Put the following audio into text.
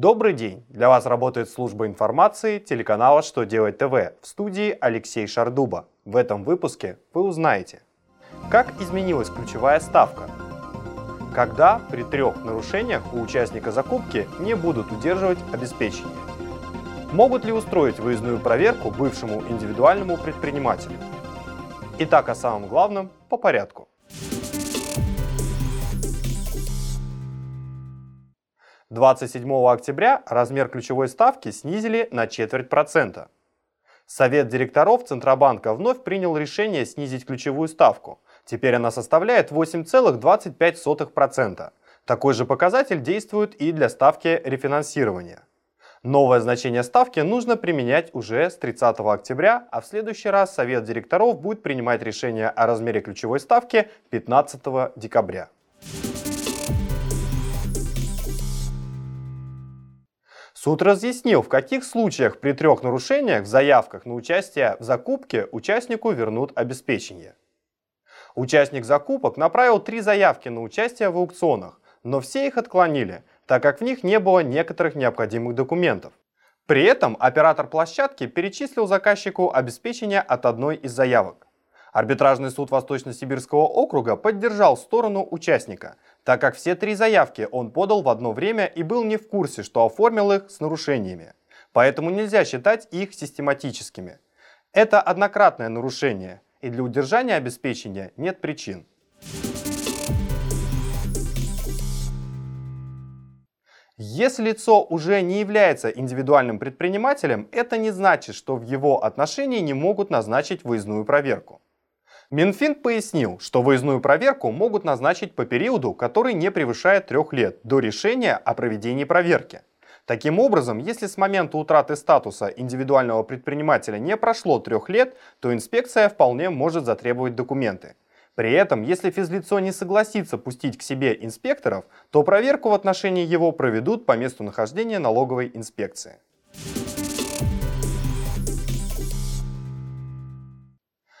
Добрый день! Для вас работает служба информации телеканала «Что делать ТВ» в студии Алексей Шардуба. В этом выпуске вы узнаете, как изменилась ключевая ставка, когда при трех нарушениях у участника закупки не будут удерживать обеспечение, могут ли устроить выездную проверку бывшему индивидуальному предпринимателю. Итак, о самом главном по порядку. 27 октября размер ключевой ставки снизили на четверть процента. Совет директоров Центробанка вновь принял решение снизить ключевую ставку. Теперь она составляет 8,25%. Такой же показатель действует и для ставки рефинансирования. Новое значение ставки нужно применять уже с 30 октября, а в следующий раз Совет директоров будет принимать решение о размере ключевой ставки 15 декабря. Суд разъяснил, в каких случаях при трех нарушениях в заявках на участие в закупке участнику вернут обеспечение. Участник закупок направил три заявки на участие в аукционах, но все их отклонили, так как в них не было некоторых необходимых документов. При этом оператор площадки перечислил заказчику обеспечение от одной из заявок. Арбитражный суд Восточно-Сибирского округа поддержал сторону участника, так как все три заявки он подал в одно время и был не в курсе, что оформил их с нарушениями. Поэтому нельзя считать их систематическими. Это однократное нарушение, и для удержания обеспечения нет причин. Если лицо уже не является индивидуальным предпринимателем, это не значит, что в его отношении не могут назначить выездную проверку. Минфин пояснил, что выездную проверку могут назначить по периоду, который не превышает трех лет, до решения о проведении проверки. Таким образом, если с момента утраты статуса индивидуального предпринимателя не прошло трех лет, то инспекция вполне может затребовать документы. При этом, если физлицо не согласится пустить к себе инспекторов, то проверку в отношении его проведут по месту нахождения налоговой инспекции.